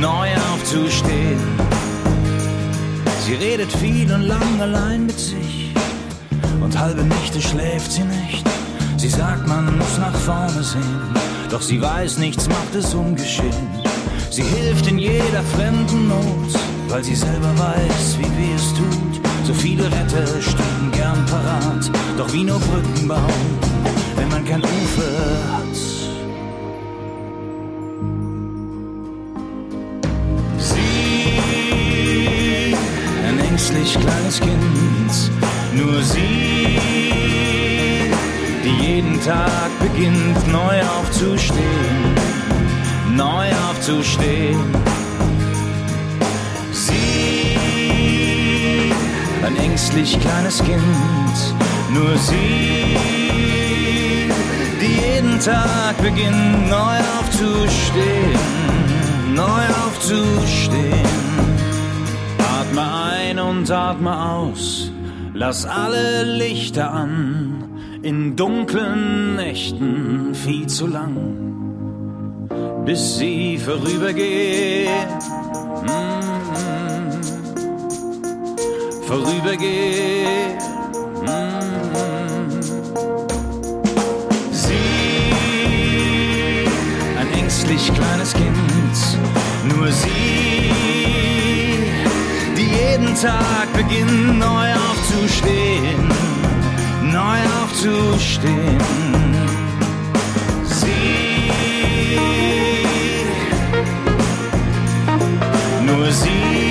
neu aufzustehen. Sie redet viel und lang allein mit sich und halbe Nächte schläft sie nicht. Sie sagt, man muss nach vorne sehen, doch sie weiß, nichts macht es ungeschehen. Sie hilft in jeder fremden Not, weil sie selber weiß, wie weh es tut. So viele Retter stehen gern parat, doch wie nur Brücken bauen, wenn man kein Ufer hat. Ängstlich kleines Kind, nur sie, die jeden Tag beginnt neu aufzustehen, neu aufzustehen. Sie, ein ängstlich kleines Kind, nur sie, die jeden Tag beginnt neu aufzustehen, neu aufzustehen. Atme ein und atme aus, lass alle Lichter an, in dunklen Nächten viel zu lang, bis sie vorübergeht. Mm, vorübergeht. Mm. Sie, ein ängstlich kleines Kind, nur sie, Tag beginnt neu aufzustehen, neu aufzustehen. Sie, nur sie.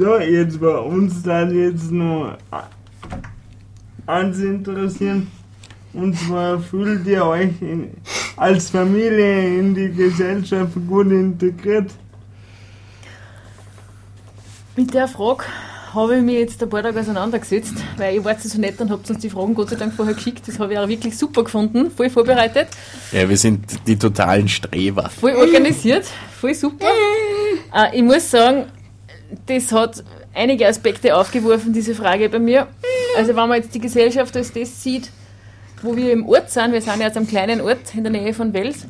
So, jetzt bei uns dann jetzt nur eins interessieren. Und zwar fühlt ihr euch in, als Familie in die Gesellschaft gut integriert? Mit der Frage habe ich mich jetzt ein paar Tage auseinandergesetzt, weil ihr wart so nett und habt uns die Fragen Gott sei Dank vorher geschickt. Das habe ich auch wirklich super gefunden, voll vorbereitet, Ja, wir sind die totalen Streber. voll organisiert, voll super. Äh, ich muss sagen, das hat einige Aspekte aufgeworfen, diese Frage bei mir. Also wenn man jetzt die Gesellschaft als das sieht, wo wir im Ort sind, wir sind jetzt am kleinen Ort in der Nähe von Wels,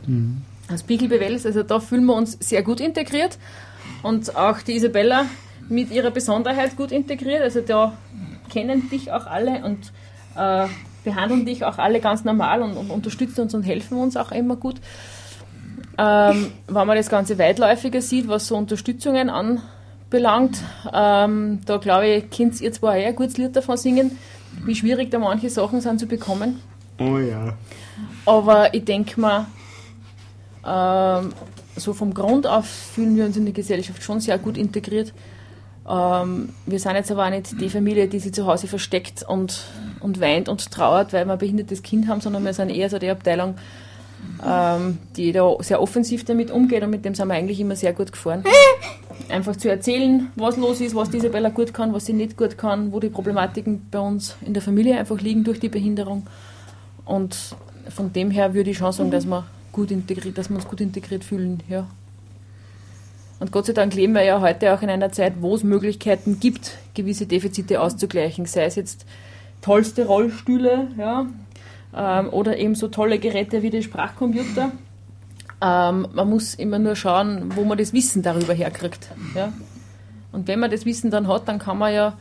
aus Biegel bei Wels, also da fühlen wir uns sehr gut integriert und auch die Isabella mit ihrer Besonderheit gut integriert, also da kennen dich auch alle und äh, behandeln dich auch alle ganz normal und, und unterstützen uns und helfen uns auch immer gut. Ähm, wenn man das Ganze weitläufiger sieht, was so Unterstützungen anbelangt, ähm, da glaube ich, könnt ihr zwar eher ein gutes Lied davon singen, wie schwierig da manche Sachen sind zu bekommen. Oh ja. Aber ich denke mal, ähm, so vom Grund auf fühlen wir uns in die Gesellschaft schon sehr gut integriert. Ähm, wir sind jetzt aber auch nicht die Familie, die sich zu Hause versteckt und, und weint und trauert, weil wir ein behindertes Kind haben, sondern wir sind eher so die Abteilung, ähm, die da sehr offensiv damit umgeht und mit dem sind wir eigentlich immer sehr gut gefahren. Einfach zu erzählen, was los ist, was die Isabella gut kann, was sie nicht gut kann, wo die Problematiken bei uns in der Familie einfach liegen durch die Behinderung. Und von dem her würde ich schon sagen, dass wir gut integriert, dass wir uns gut integriert fühlen, ja. Und Gott sei Dank leben wir ja heute auch in einer Zeit, wo es Möglichkeiten gibt, gewisse Defizite auszugleichen. Sei es jetzt tollste Rollstühle, ja, ähm, oder eben so tolle Geräte wie die Sprachcomputer. Ähm, man muss immer nur schauen, wo man das Wissen darüber herkriegt. Ja. Und wenn man das Wissen dann hat, dann kann man ja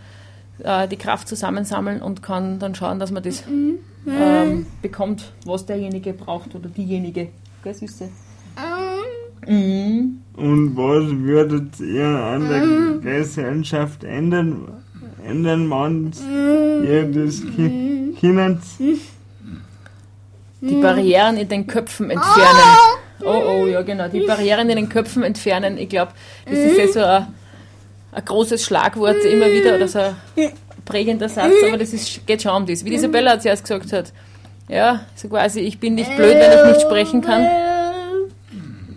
äh, die Kraft zusammensammeln und kann dann schauen, dass man das ähm, bekommt, was derjenige braucht oder diejenige. Gell, Süße? Mhm. Und was würdet ihr an der Gesellschaft ändern, ändern wenn ihr das ki- kindet? Die Barrieren in den Köpfen entfernen. Oh, oh, ja, genau. Die Barrieren in den Köpfen entfernen. Ich glaube, das ist ja so ein, ein großes Schlagwort immer wieder oder so ein prägender Satz, aber das ist, geht schon um das. Wie Isabella zuerst gesagt hat. Ja, so quasi, ich bin nicht blöd, wenn ich nicht sprechen kann.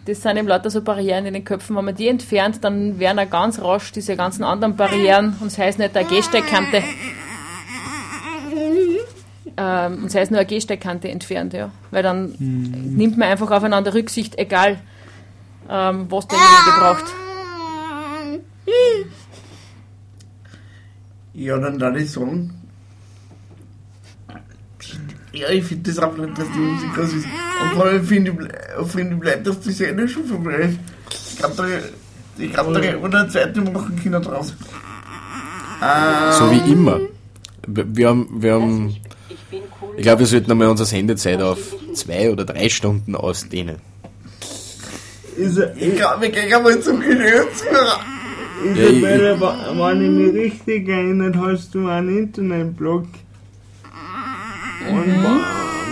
Das sind eben lauter so Barrieren in den Köpfen. Wenn man die entfernt, dann werden auch ganz rasch diese ganzen anderen Barrieren, und das heißt nicht eine Gehsteigkante, ähm, und sei es nur eine Gehsteigkante entfernt, ja. Weil dann nimmt man einfach aufeinander Rücksicht, egal ähm, was derjenige braucht. Ja, dann darf ich sagen. Ja, ich finde das auch nicht, dass die Musik aus ist. Und vor allem finde ich, finde ich bleibt, dass die Sendung schon vorbei ist. Ich glaube, da, ich glaub, da man eine zweite machen können draus. Ähm, So wie immer. Wir wir haben, wir haben, ich glaube, wir sollten einmal unsere Sendezeit auf zwei oder drei Stunden ausdehnen. Ich glaube, wir gehen einmal zum Geschäftsführer. Isabella, wenn ich mich richtig erinnert, hast du einen Internetblog. Und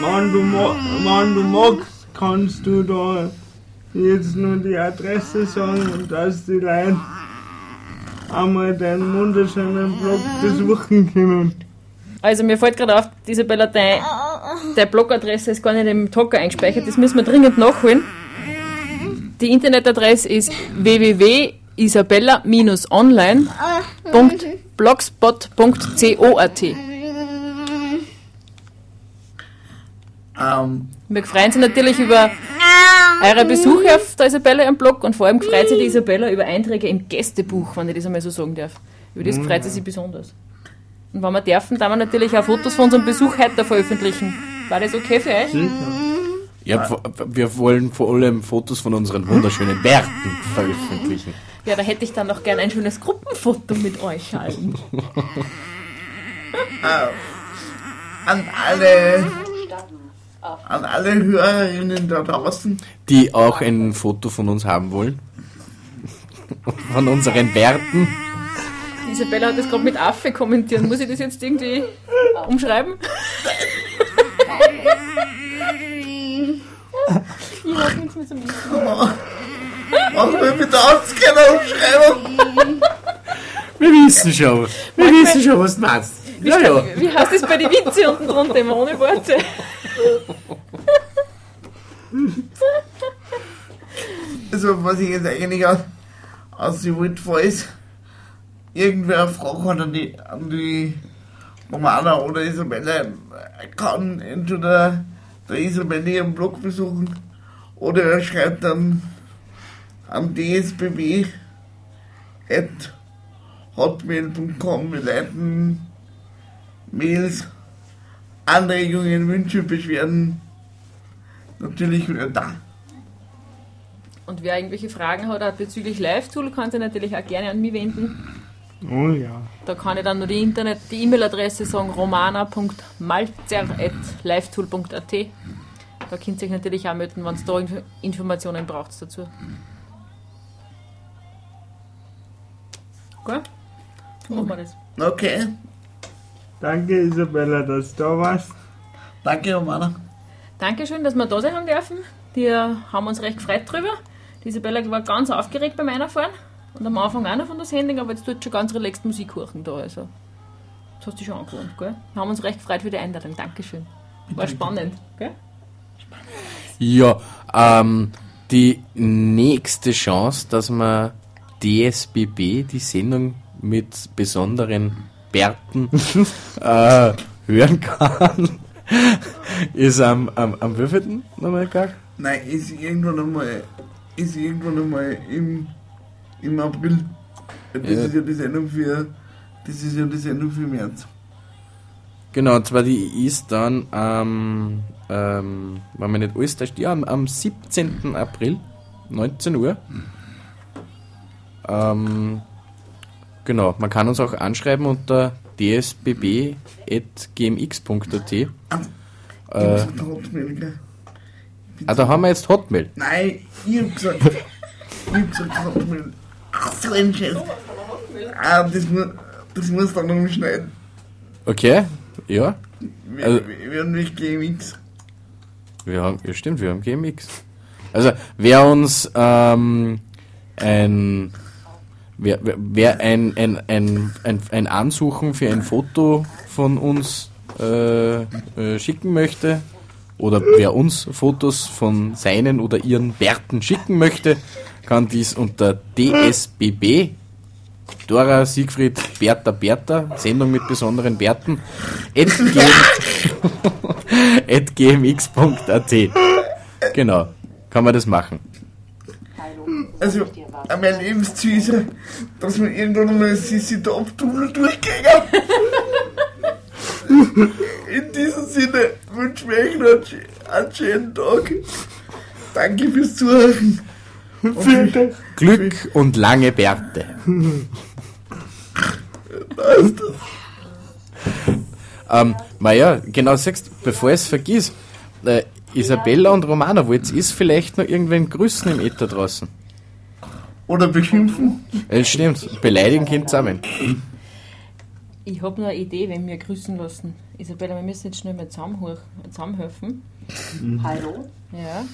wenn du, wenn du magst, kannst du da jetzt nur die Adresse sagen und dass die Leute einmal deinen wunderschönen Blog besuchen können. Also mir fällt gerade auf, Isabella, deine, deine Blogadresse ist gar nicht im Talker eingespeichert, das müssen wir dringend nachholen. Die Internetadresse ist www.isabella-online.blogspot.coat. Ähm, Wir freuen uns natürlich über eure Besuche auf der Isabella im Blog und vor allem freut sich die Isabella über Einträge im Gästebuch, wenn ich das einmal so sagen darf. Über das freut sie sich besonders. Und wenn wir dürfen, dann wir natürlich auch Fotos von unserem Besuch heute veröffentlichen. War das okay für euch? Ja, v- wir wollen vor allem Fotos von unseren wunderschönen Werten veröffentlichen. Ja, da hätte ich dann noch gern ein schönes Gruppenfoto mit euch allen. an alle, an alle Hörerinnen da draußen. Die auch ein Foto von uns haben wollen. Von unseren Werten. Isabella hat das gerade mit Affe kommentiert. Muss ich das jetzt irgendwie umschreiben? ich hab nichts mehr zum Lesen. Mach mir bitte keine Umschreibung. Wir wissen schon. Wir wissen schon, was du meinst. Wie, wie heißt das bei den Witze unten drunter immer ohne Worte? Also, was ich jetzt eigentlich aus, aus die Welt vor ist, irgendwer hat an die, an die Romana oder Isabella, kann entweder der Isabella ihren Blog besuchen oder er schreibt dann an dsbb at hotmail.com. Wir leiten Mails, Anregungen, Wünsche, Beschwerden natürlich wieder da. Und wer irgendwelche Fragen hat bezüglich Live-Tool, kann sich natürlich auch gerne an mich wenden. Oh ja. Da kann ich dann nur die Internet, die E-Mail-Adresse sagen, romana.malzer.livetool.at. Da könnt ihr euch natürlich auch melden, wenn es da Inf- Informationen braucht dazu. Gut? So machen wir das. Okay, Danke Isabella, dass du da warst. danke Romana. Dankeschön, dass wir da sein haben dürfen. Die haben uns recht gefreut drüber. Die Isabella war ganz aufgeregt beim Einfahren. Und am Anfang auch noch von der Sendung, aber jetzt tut schon ganz relaxed Musik hören da. Also. Das hast du schon angewohnt, gell? Wir haben uns recht gefreut für die Einladung. Dankeschön. War spannend, gell? Ja, ähm, die nächste Chance, dass man DSBB, die Sendung mit besonderen Bärten, äh, hören kann, ist am, am, am wievielten nochmal gar? Nein, ist irgendwann einmal, ist irgendwann einmal im Im April. Das Ja. ist ja die Sendung für. Das ist ja die Sendung für März. Genau, und zwar die ist dann am, ähm, wenn man nicht alles täuscht, ja, am, am 17. April, 19 Uhr. Ähm, genau, man kann uns auch anschreiben unter dsbb.gmx.at. Äh, hab gesagt, Hotmail, gell? ah, da haben wir jetzt Hotmail. Nein, ich hab gesagt. ich hab gesagt Hotmail. Ach, so ein Scheiß. Ah, das, das muss dann noch schneiden. Okay, ja. Wir, Also- wir, haben nicht GMX. Wir haben, ja stimmt, wir haben GMX. Also, wer uns ähm, ein, wer- wer ein, ein, ein, ein, ein Ansuchen für ein Foto von uns äh, äh, schicken möchte, oder wer uns Fotos von seinen oder ihren Bärten schicken möchte, kann dies unter DSBB, Dora, Siegfried, Bertha, Bertha, Sendung mit besonderen Bärten, at gm- at gmx.at. Genau, kann man das machen. Also, an mein Lebensziel ist ja, dass wir irgendwann mal Sissi Top Tunnel durchgehen. In diesem Sinne wünsche ich euch noch einen schönen Tag. Danke fürs Zuhören. Vielen Dank. Glück und lange Bärte. Was das? Ähm, Maja, genau sagst, bevor ich es vergiss, äh, Isabella und Romana, wollt ihr vielleicht noch irgendwen grüßen im Äther draußen? Oder beschimpfen? Äh, stimmt, beleidigen könnt zusammen. Ich habe noch eine Idee, wenn wir grüßen lassen. Isabella, wir müssen jetzt schnell mal zusammenhelfen. Hallo? Ja.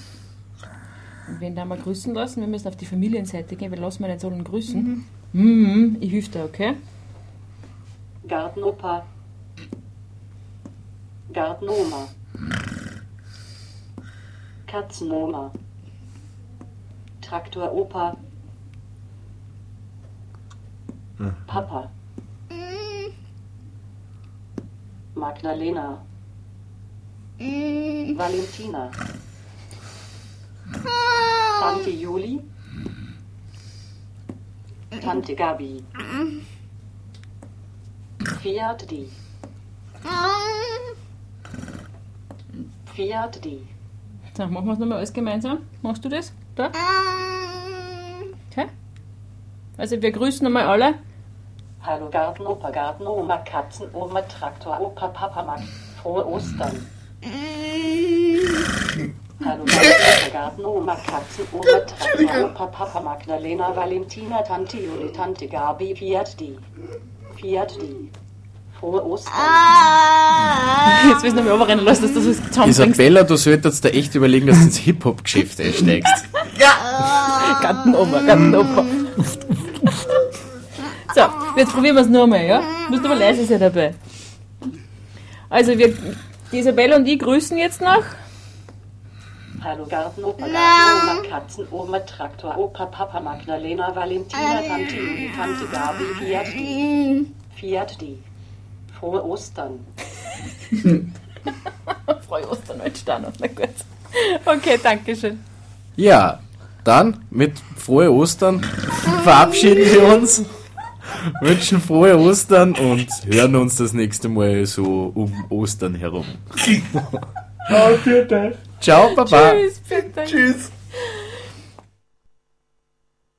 Und wenn da mal grüßen lassen, wir müssen auf die Familienseite gehen, wir lassen wir nicht sollen grüßen. Mhm. Ich helfe dir, okay? Gartenopa. Gartenoma. Katzenoma. Traktoropa. Papa. Magdalena. Valentina. Tante Juli. Tante Gabi. Fiat die. Fiat die. So, machen wir es nochmal alles gemeinsam. Machst du das? Da? Okay. Also wir grüßen nochmal alle. Hallo Gartenopa, Gartenoma, Katzenoma, Traktoropa, Papa Mag. Frohe Ostern. Hallo Gartenopa, Gartenoma, Katzenoma, Traktoropa, Papa Magdalena, Valentina, Tante Juli, Tante Gabi, Fiat die. Fiat die. Frohe Ostern. Jetzt willst du noch mal überrennen lassen, dass das zusammenbringst. Isabella, du solltest da echt überlegen, dass du ins Hip-Hop-Geschäft einsteigst. Gartenoma, Gartenoma. So, jetzt probieren wir es nochmal, ja? Du musst aber leise sein dabei. Also, wir, die Isabella und ich grüßen jetzt noch. Hallo Gartenopa, Gartenoma, Katzenoma, Traktoropa, Papa Magdalena, Valentina, Tante Juli, Tante Gabi, Fiat die. Fiat die. Frohe Ostern. Frohe Ostern, da noch. Na gut. Okay, danke schön. Ja, dann mit frohe Ostern verabschieden wir uns, wünschen frohe Ostern und hören uns das nächste Mal so um Ostern herum. Oh, Dank. Ciao, Baba. Tschüss. Tschüss.